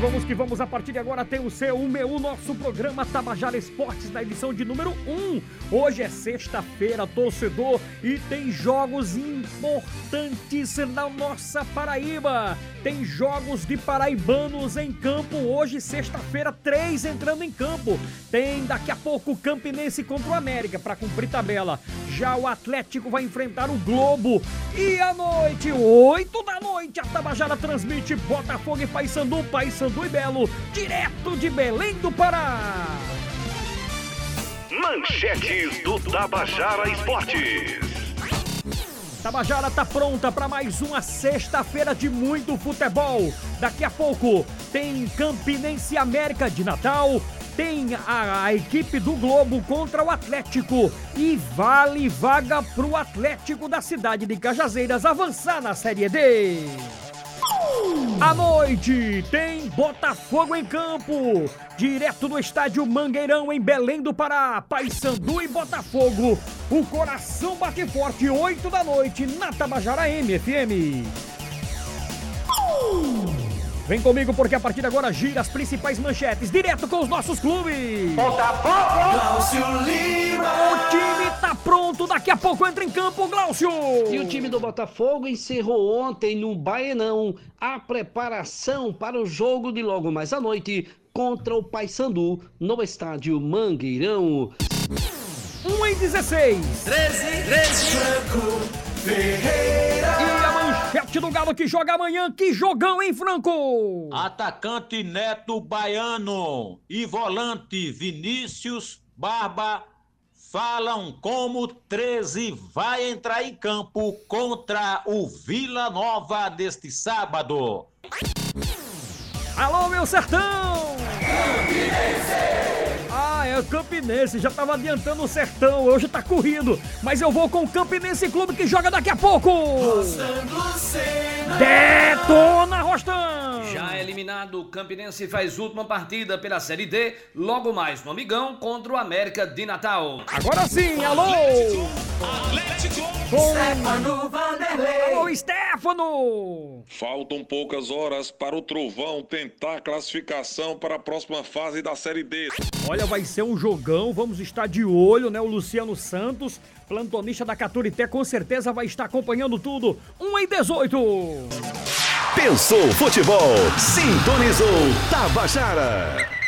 lembramos que vamos a partir de agora ter o seu meu nosso programa Tabajara Esportes na edição de número 1. Hoje é sexta-feira, torcedor, e tem jogos importantes na nossa Paraíba. Tem jogos de paraibanos em campo hoje, sexta-feira, três entrando em campo. Tem daqui a pouco o Campinense contra o América para cumprir tabela. Já o Atlético vai enfrentar o Globo. E à noite, 8 noite, a Tabajara transmite Botafogo e Paysandu, Paysandu e Belo, direto de Belém do Pará. Manchetes do Tabajara Esportes. Tabajara tá pronta para mais uma sexta-feira de muito futebol. Daqui a pouco tem Campinense América de Natal, tem a, a, equipe do Globo contra o Atlético e vale vaga pro Atlético da cidade de Cajazeiras avançar na Série D. À noite tem Botafogo em campo, direto do estádio Mangueirão em Belém do Pará, Paysandu e Botafogo. O coração bate forte 8 da noite na Tabajara MFM. Vem comigo porque a partir de agora gira as principais manchetes, direto com os nossos clubes. Botafogo! Glaucio Lima! O time tá pronto, daqui a pouco entra em campo, Glaucio! E o time do Botafogo encerrou ontem no Baenão a preparação para o jogo de logo mais à noite contra o Paysandu no estádio Mangueirão. 1 em 16. 13, 13. Franco Ferreira. Galo que joga amanhã, que jogão, hein, Franco? Atacante Neto Baiano e volante Vinícius Barba falam como 13 vai entrar em campo contra o Vila Nova deste sábado. Alô, meu sertão! É o Campinense, já tava adiantando o sertão, hoje tá corrido. Mas eu vou com o Campinense Clube que joga daqui a pouco! Detona, Rostan! Já eliminado, o Campinense faz última partida pela Série D, logo mais no Amigão contra o América de Natal. Agora sim, alô! Com... Stefano Vanderlei. Alô, Stefano! Faltam poucas horas para o Trovão tentar a classificação para a próxima fase da Série D. Olha, vai ser um jogão, vamos estar de olho, né? O Luciano Santos, plantonista da Caturité, com certeza vai estar acompanhando tudo. 1 em 18! Pensou futebol, sintonizou Tabajara.